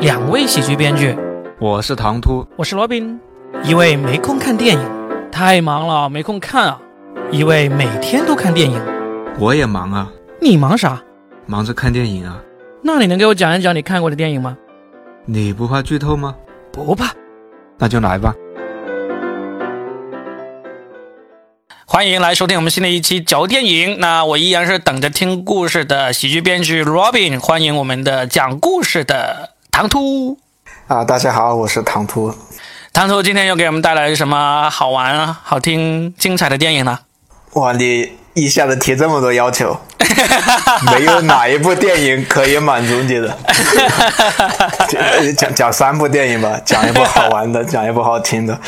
两位喜剧编剧，我是唐突，我是罗宾。一位没空看电影，太忙了，没空看啊。一位每天都看电影，我也忙啊。你忙啥？忙着看电影啊。那你能给我讲一讲你看过的电影吗？你不怕剧透吗？不怕。那就来吧。欢迎来收听我们新的一期嚼电影。那我依然是等着听故事的喜剧编剧 Robin。欢迎我们的讲故事的唐突。啊，大家好，我是唐突。唐突今天又给我们带来什么好玩、好听、精彩的电影呢？哇，你一下子提这么多要求，没有哪一部电影可以满足你的。讲讲三部电影吧，讲一部好玩的，讲一部好听的。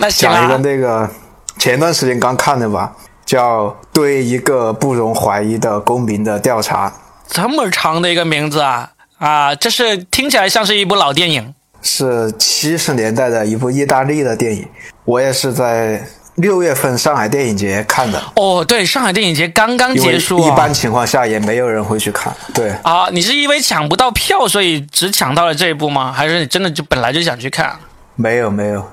那行讲一个那个。前段时间刚看的吧，叫《对一个不容怀疑的公民的调查》，这么长的一个名字啊啊！这是听起来像是一部老电影，是七十年代的一部意大利的电影。我也是在六月份上海电影节看的。哦，对，上海电影节刚刚结束，一般情况下也没有人会去看。对啊，你是因为抢不到票，所以只抢到了这一部吗？还是你真的就本来就想去看？没有没有，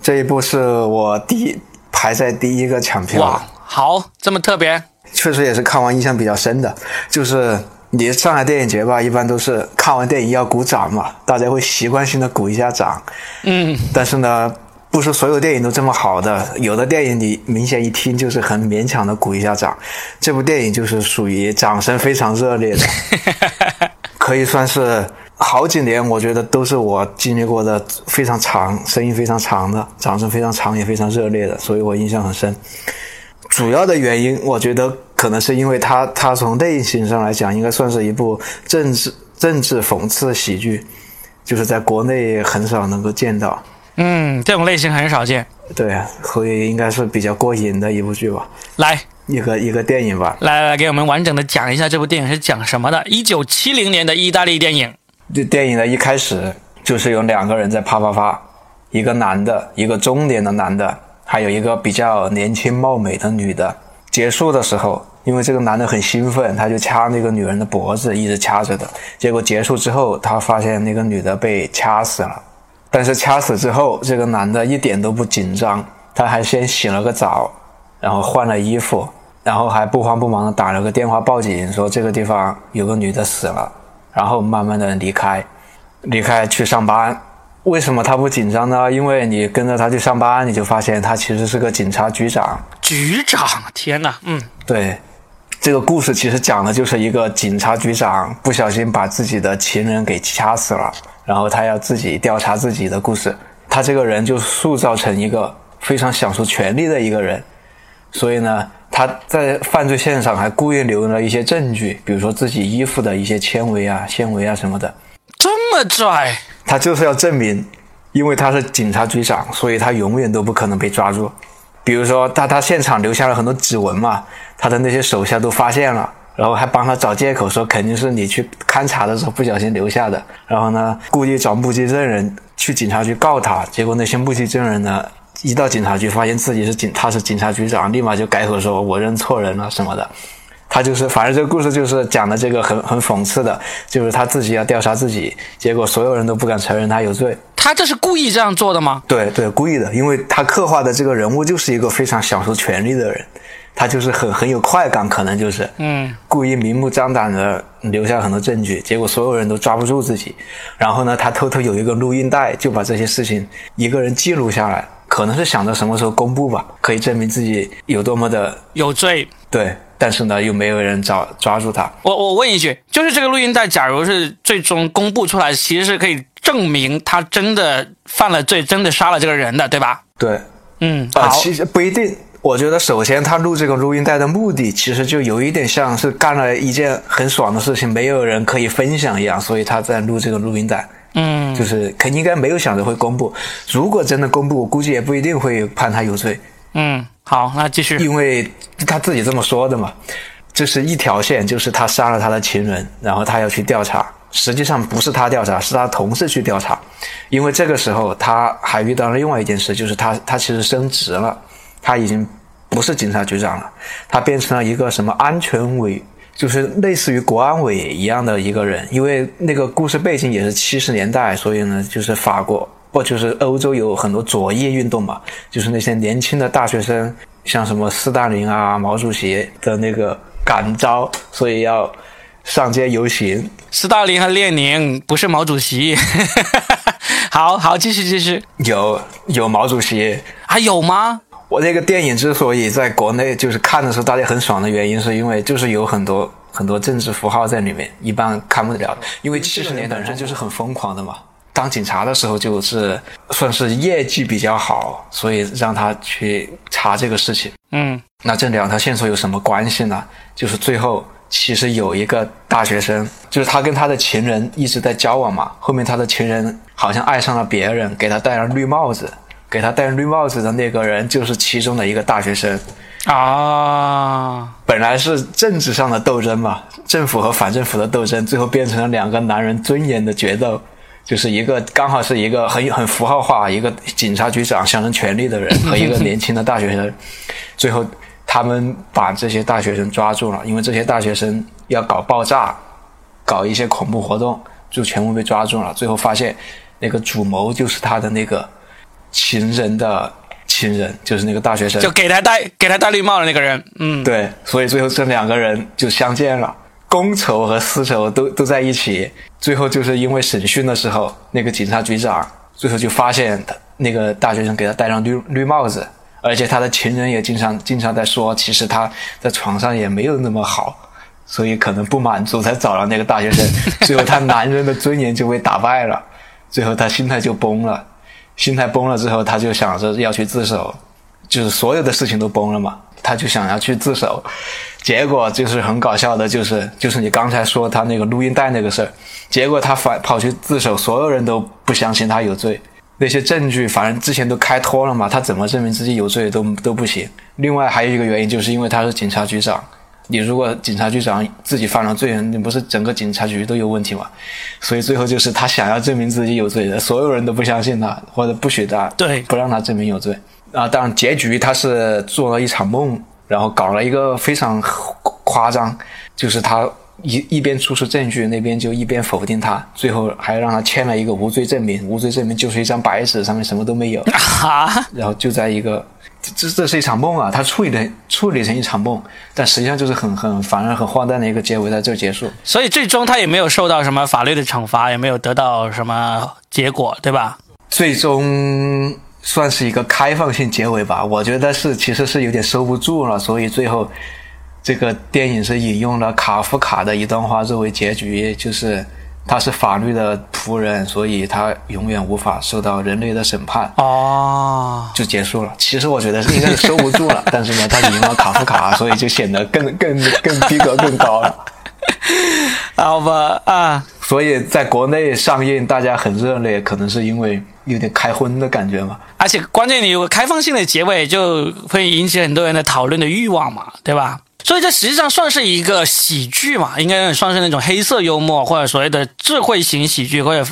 这一部是我第一。排在第一个抢票哇，好，这么特别，确实也是看完印象比较深的。就是你上海电影节吧，一般都是看完电影要鼓掌嘛，大家会习惯性的鼓一下掌。嗯，但是呢，不是所有电影都这么好的，有的电影你明显一听就是很勉强的鼓一下掌。这部电影就是属于掌声非常热烈的，可以算是。好几年，我觉得都是我经历过的非常长、声音非常长的、掌声非常长也非常热烈的，所以我印象很深。主要的原因，我觉得可能是因为它，它从类型上来讲，应该算是一部政治政治讽刺喜剧，就是在国内很少能够见到。嗯，这种类型很少见。对，所以应该是比较过瘾的一部剧吧。来，一个一个电影吧。来来来，给我们完整的讲一下这部电影是讲什么的。一九七零年的意大利电影。这电影的一开始就是有两个人在啪啪啪，一个男的，一个中年的男的，还有一个比较年轻貌美的女的。结束的时候，因为这个男的很兴奋，他就掐那个女人的脖子，一直掐着的。结果结束之后，他发现那个女的被掐死了。但是掐死之后，这个男的一点都不紧张，他还先洗了个澡，然后换了衣服，然后还不慌不忙的打了个电话报警，说这个地方有个女的死了。然后慢慢的离开，离开去上班。为什么他不紧张呢？因为你跟着他去上班，你就发现他其实是个警察局长。局长，天哪！嗯，对，这个故事其实讲的就是一个警察局长不小心把自己的情人给掐死了，然后他要自己调查自己的故事。他这个人就塑造成一个非常享受权力的一个人，所以呢。他在犯罪现场还故意留了一些证据，比如说自己衣服的一些纤维啊、纤维啊什么的。这么拽，他就是要证明，因为他是警察局长，所以他永远都不可能被抓住。比如说，他他现场留下了很多指纹嘛，他的那些手下都发现了，然后还帮他找借口说肯定是你去勘察的时候不小心留下的。然后呢，故意找目击证人去警察局告他，结果那些目击证人呢？一到警察局，发现自己是警，他是警察局长，立马就改口说：“我认错人了什么的。”他就是，反正这个故事就是讲的这个很很讽刺的，就是他自己要调查自己，结果所有人都不敢承认他有罪。他这是故意这样做的吗？对对，故意的，因为他刻画的这个人物就是一个非常享受权力的人，他就是很很有快感，可能就是嗯，故意明目张胆的留下很多证据，结果所有人都抓不住自己。然后呢，他偷偷有一个录音带，就把这些事情一个人记录下来。可能是想着什么时候公布吧，可以证明自己有多么的有罪。对，但是呢，又没有人抓抓住他。我我问一句，就是这个录音带，假如是最终公布出来，其实是可以证明他真的犯了罪，真的杀了这个人的，对吧？对，嗯，啊，其实不一定。我觉得首先他录这个录音带的目的，其实就有一点像是干了一件很爽的事情，没有人可以分享一样，所以他在录这个录音带。嗯，就是肯应该没有想着会公布。如果真的公布，我估计也不一定会判他有罪。嗯，好，那继续。因为他自己这么说的嘛，这是一条线，就是他杀了他的情人，然后他要去调查。实际上不是他调查，是他同事去调查。因为这个时候他还遇到了另外一件事，就是他他其实升职了，他已经不是警察局长了，他变成了一个什么安全委。就是类似于国安委一样的一个人，因为那个故事背景也是七十年代，所以呢，就是法国不就是欧洲有很多左翼运动嘛，就是那些年轻的大学生，像什么斯大林啊、毛主席的那个感召，所以要上街游行。斯大林和列宁不是毛主席。好好，继续继续。有有毛主席，还有吗？我这个电影之所以在国内就是看的时候大家很爽的原因，是因为就是有很多很多政治符号在里面，一般看不了。因为七十年代本身就是很疯狂的嘛。当警察的时候就是算是业绩比较好，所以让他去查这个事情。嗯，那这两条线索有什么关系呢？就是最后其实有一个大学生，就是他跟他的情人一直在交往嘛，后面他的情人好像爱上了别人，给他戴上绿帽子。给他戴绿帽子的那个人就是其中的一个大学生，啊，本来是政治上的斗争嘛，政府和反政府的斗争，最后变成了两个男人尊严的决斗，就是一个刚好是一个很很符号化，一个警察局长象征权力的人 和一个年轻的大学生，最后他们把这些大学生抓住了，因为这些大学生要搞爆炸，搞一些恐怖活动，就全部被抓住了，最后发现那个主谋就是他的那个。情人的情人就是那个大学生，就给他戴给他戴绿帽的那个人。嗯，对，所以最后这两个人就相见了，公仇和私仇都都在一起。最后就是因为审讯的时候，那个警察局长最后就发现他那个大学生给他戴上绿绿帽子，而且他的情人也经常经常在说，其实他在床上也没有那么好，所以可能不满足才找了那个大学生。最后他男人的尊严就被打败了，最后他心态就崩了。心态崩了之后，他就想着要去自首，就是所有的事情都崩了嘛，他就想要去自首，结果就是很搞笑的，就是就是你刚才说他那个录音带那个事儿，结果他反跑去自首，所有人都不相信他有罪，那些证据反正之前都开脱了嘛，他怎么证明自己有罪都都不行。另外还有一个原因，就是因为他是警察局长。你如果警察局长自己犯了罪，你不是整个警察局都有问题吗？所以最后就是他想要证明自己有罪的，所有人都不相信他，或者不许他，对，不让他证明有罪。啊，当然结局他是做了一场梦，然后搞了一个非常夸张，就是他一一边出示证据，那边就一边否定他，最后还让他签了一个无罪证明，无罪证明就是一张白纸，上面什么都没有。啊，然后就在一个。这这是一场梦啊！他处理的处理成一场梦，但实际上就是很很反而很荒诞的一个结尾，在这结束。所以最终他也没有受到什么法律的惩罚，也没有得到什么结果，对吧？最终算是一个开放性结尾吧。我觉得是其实是有点收不住了，所以最后这个电影是引用了卡夫卡的一段话作为结局，就是。他是法律的仆人，所以他永远无法受到人类的审判。哦，就结束了。其实我觉得应该是收不住了，但是呢，他引用了卡夫卡，所以就显得更更更逼格更高了。好吧，啊，所以在国内上映，大家很热烈，可能是因为有点开荤的感觉嘛。而且关键你有个开放性的结尾，就会引起很多人的讨论的欲望嘛，对吧？所以这实际上算是一个喜剧嘛，应该算是那种黑色幽默或者所谓的智慧型喜剧，或者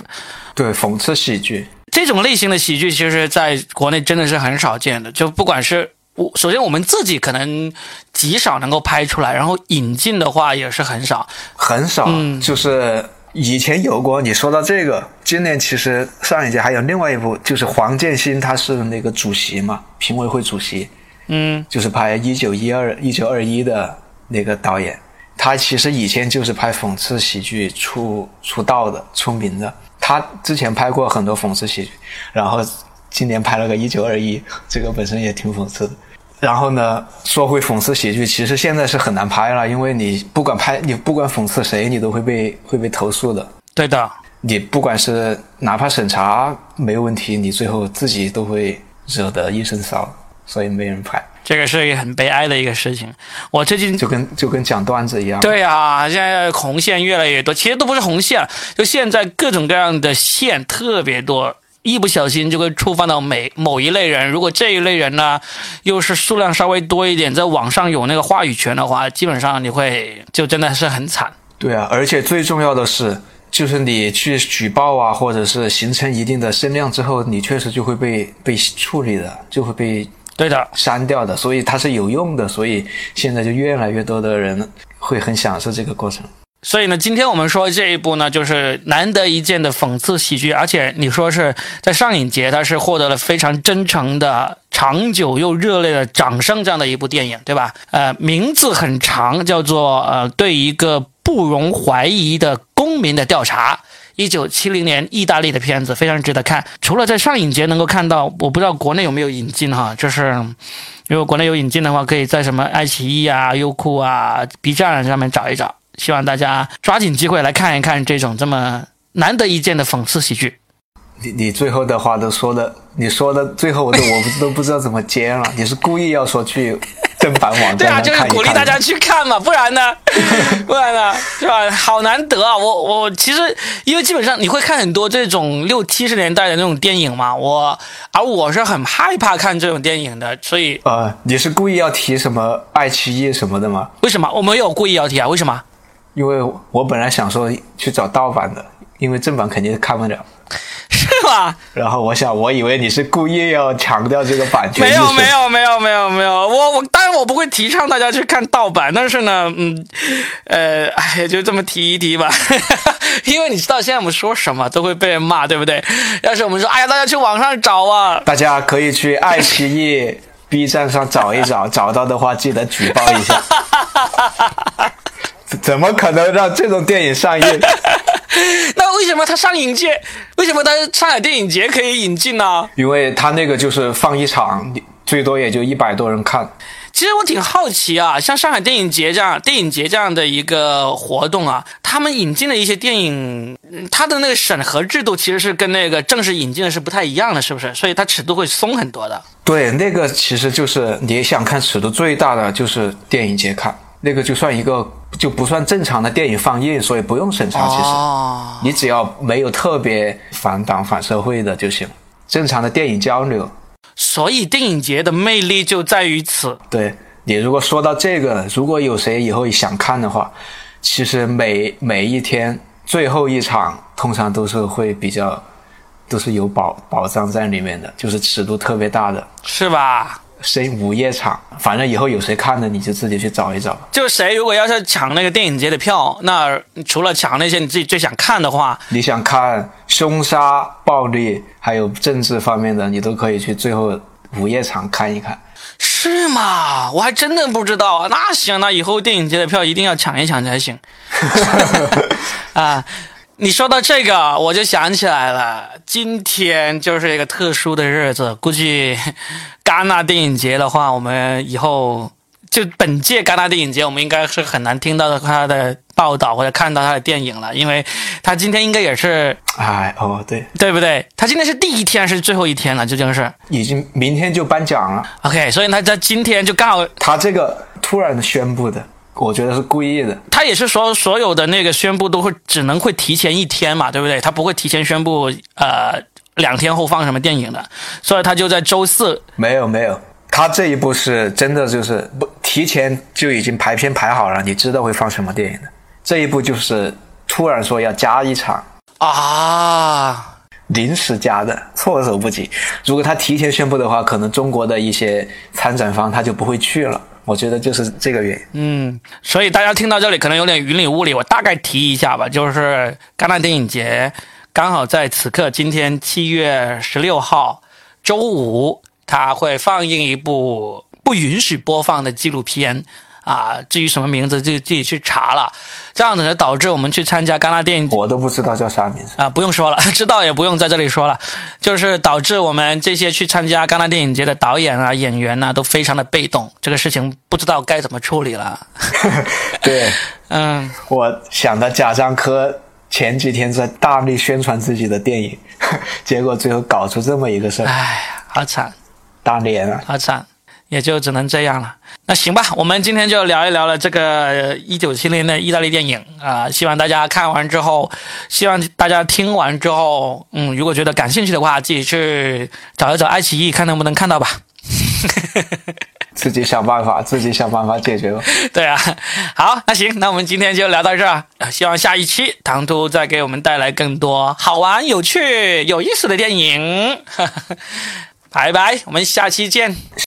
对讽刺喜剧这种类型的喜剧，其实在国内真的是很少见的。就不管是我，首先我们自己可能极少能够拍出来，然后引进的话也是很少，很少。嗯，就是以前有过。你说到这个，今年其实上一届还有另外一部，就是黄建新他是那个主席嘛，评委会主席。嗯，就是拍一九一二一九二一的那个导演，他其实以前就是拍讽刺喜剧出出道的出名的。他之前拍过很多讽刺喜剧，然后今年拍了个一九二一，这个本身也挺讽刺的。然后呢，说回讽刺喜剧，其实现在是很难拍了，因为你不管拍你不管讽刺谁，你都会被会被投诉的。对的，你不管是哪怕审查没问题，你最后自己都会惹得一身骚。所以没人拍，这个是一个很悲哀的一个事情。我最近就跟就跟讲段子一样。对啊，现在红线越来越多，其实都不是红线，就现在各种各样的线特别多，一不小心就会触犯到每某一类人。如果这一类人呢，又是数量稍微多一点，在网上有那个话语权的话，基本上你会就真的是很惨。对啊，而且最重要的是，就是你去举报啊，或者是形成一定的声量之后，你确实就会被被处理的，就会被。对的，删掉的，所以它是有用的，所以现在就越来越多的人会很享受这个过程。所以呢，今天我们说这一部呢，就是难得一见的讽刺喜剧，而且你说是在上影节，它是获得了非常真诚的、长久又热烈的掌声这样的一部电影，对吧？呃，名字很长，叫做呃，对一个不容怀疑的公民的调查。一九七零年意大利的片子，非常值得看。除了在上影节能够看到，我不知道国内有没有引进哈，就是如果国内有引进的话，可以在什么爱奇艺啊、优酷啊、B 站上面找一找。希望大家抓紧机会来看一看这种这么难得一见的讽刺喜剧。你你最后的话都说的，你说的最后我都我不都不知道怎么接了。你是故意要说去正版网对啊，就是？鼓励大家去看嘛，不然呢？不然呢？是吧？好难得啊！我我其实因为基本上你会看很多这种六七十年代的那种电影嘛，我而我是很害怕看这种电影的，所以呃，你是故意要提什么爱奇艺什么的吗？为什么我没有故意要提啊？为什么？因为我本来想说去找盗版的，因为正版肯定是看不了。是吧？然后我想，我以为你是故意要强调这个版权。没有没。有没有没有没有，我我当然我不会提倡大家去看盗版，但是呢，嗯，呃，哎，就这么提一提吧，因为你知道现在我们说什么都会被人骂，对不对？要是我们说，哎呀，大家去网上找啊，大家可以去爱奇艺、B 站上找一找，找到的话记得举报一下。怎怎么可能让这种电影上映？那为什么他上影界，为什么他上海电影节可以引进呢？因为他那个就是放一场，最多也就一百多人看。其实我挺好奇啊，像上海电影节这样电影节这样的一个活动啊，他们引进的一些电影，嗯它的那个审核制度其实是跟那个正式引进的是不太一样的，是不是？所以它尺度会松很多的。对，那个其实就是你想看尺度最大的就是电影节看，那个就算一个就不算正常的电影放映，所以不用审查。其实、哦，你只要没有特别反党反社会的就行，正常的电影交流。所以电影节的魅力就在于此。对你如果说到这个，如果有谁以后想看的话，其实每每一天最后一场通常都是会比较，都是有保保障在里面的，就是尺度特别大的。是吧？深午夜场，反正以后有谁看的，你就自己去找一找。就谁如果要是抢那个电影节的票，那除了抢那些你自己最想看的话，你想看凶杀、暴力，还有政治方面的，你都可以去最后午夜场看一看。是吗？我还真的不知道啊。那行，那以后电影节的票一定要抢一抢才行。啊，你说到这个，我就想起来了，今天就是一个特殊的日子，估计 戛纳电影节的话，我们以后就本届戛纳电影节，我们应该是很难听到他的报道或者看到他的电影了，因为他今天应该也是哎，哦，对，对不对？他今天是第一天，是最后一天了，究竟是已经明天就颁奖了。OK，所以他在今天就刚好他这个突然宣布的，我觉得是故意的。他也是说所有的那个宣布都会只能会提前一天嘛，对不对？他不会提前宣布呃两天后放什么电影的，所以他就在周四没有没有，他这一部是真的就是不提前就已经排片排好了，你知道会放什么电影的。这一部就是突然说要加一场，啊，临时加的，措手不及。如果他提前宣布的话，可能中国的一些参展方他就不会去了。我觉得就是这个原因。嗯，所以大家听到这里可能有点云里雾里，我大概提一下吧，就是戛纳电影节刚好在此刻，今天七月十六号周五，它会放映一部不允许播放的纪录片。啊，至于什么名字，就自己去查了。这样子呢，导致我们去参加戛纳电影节我都不知道叫啥名字。啊，不用说了，知道也不用在这里说了，就是导致我们这些去参加戛纳电影节的导演啊、演员呐、都非常的被动，这个事情不知道该怎么处理了。对，嗯，我想到贾樟柯前几天在大力宣传自己的电影，结果最后搞出这么一个事儿，唉，好惨，大连啊！好惨，也就只能这样了。那行吧，我们今天就聊一聊了这个一九七零的意大利电影啊、希望大家看完之后，希望大家听完之后，嗯，如果觉得感兴趣的话，自己去找一找爱奇艺，看能不能看到吧。自己想办法，自己想办法解决吧。对啊，好，那行，那我们今天就聊到这儿。呃希望下一期唐突再给我们带来更多好玩、有趣、有意思的电影。拜拜，我们下期见。